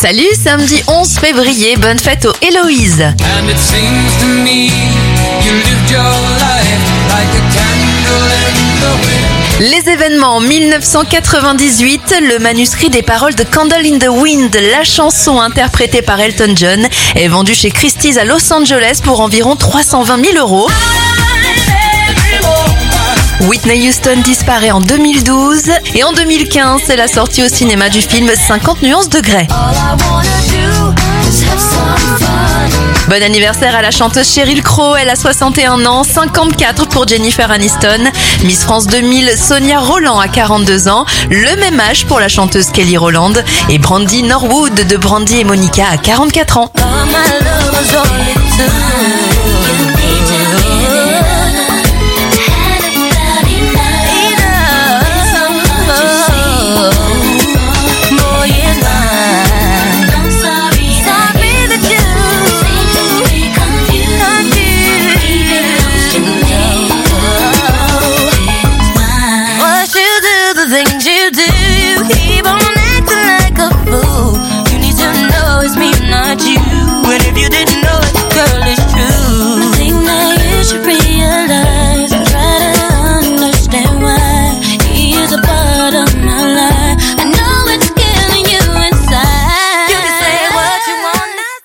Salut, samedi 11 février, bonne fête aux Héloïse. Les événements 1998, le manuscrit des paroles de Candle in the Wind, la chanson interprétée par Elton John, est vendue chez Christie's à Los Angeles pour environ 320 000 euros. Whitney Houston disparaît en 2012 et en 2015, c'est la sortie au cinéma du film 50 nuances de Grey. Bon anniversaire à la chanteuse Cheryl Crow, elle a 61 ans, 54 pour Jennifer Aniston. Miss France 2000, Sonia Roland a 42 ans, le même âge pour la chanteuse Kelly Rowland. Et Brandy Norwood de Brandy et Monica a 44 ans.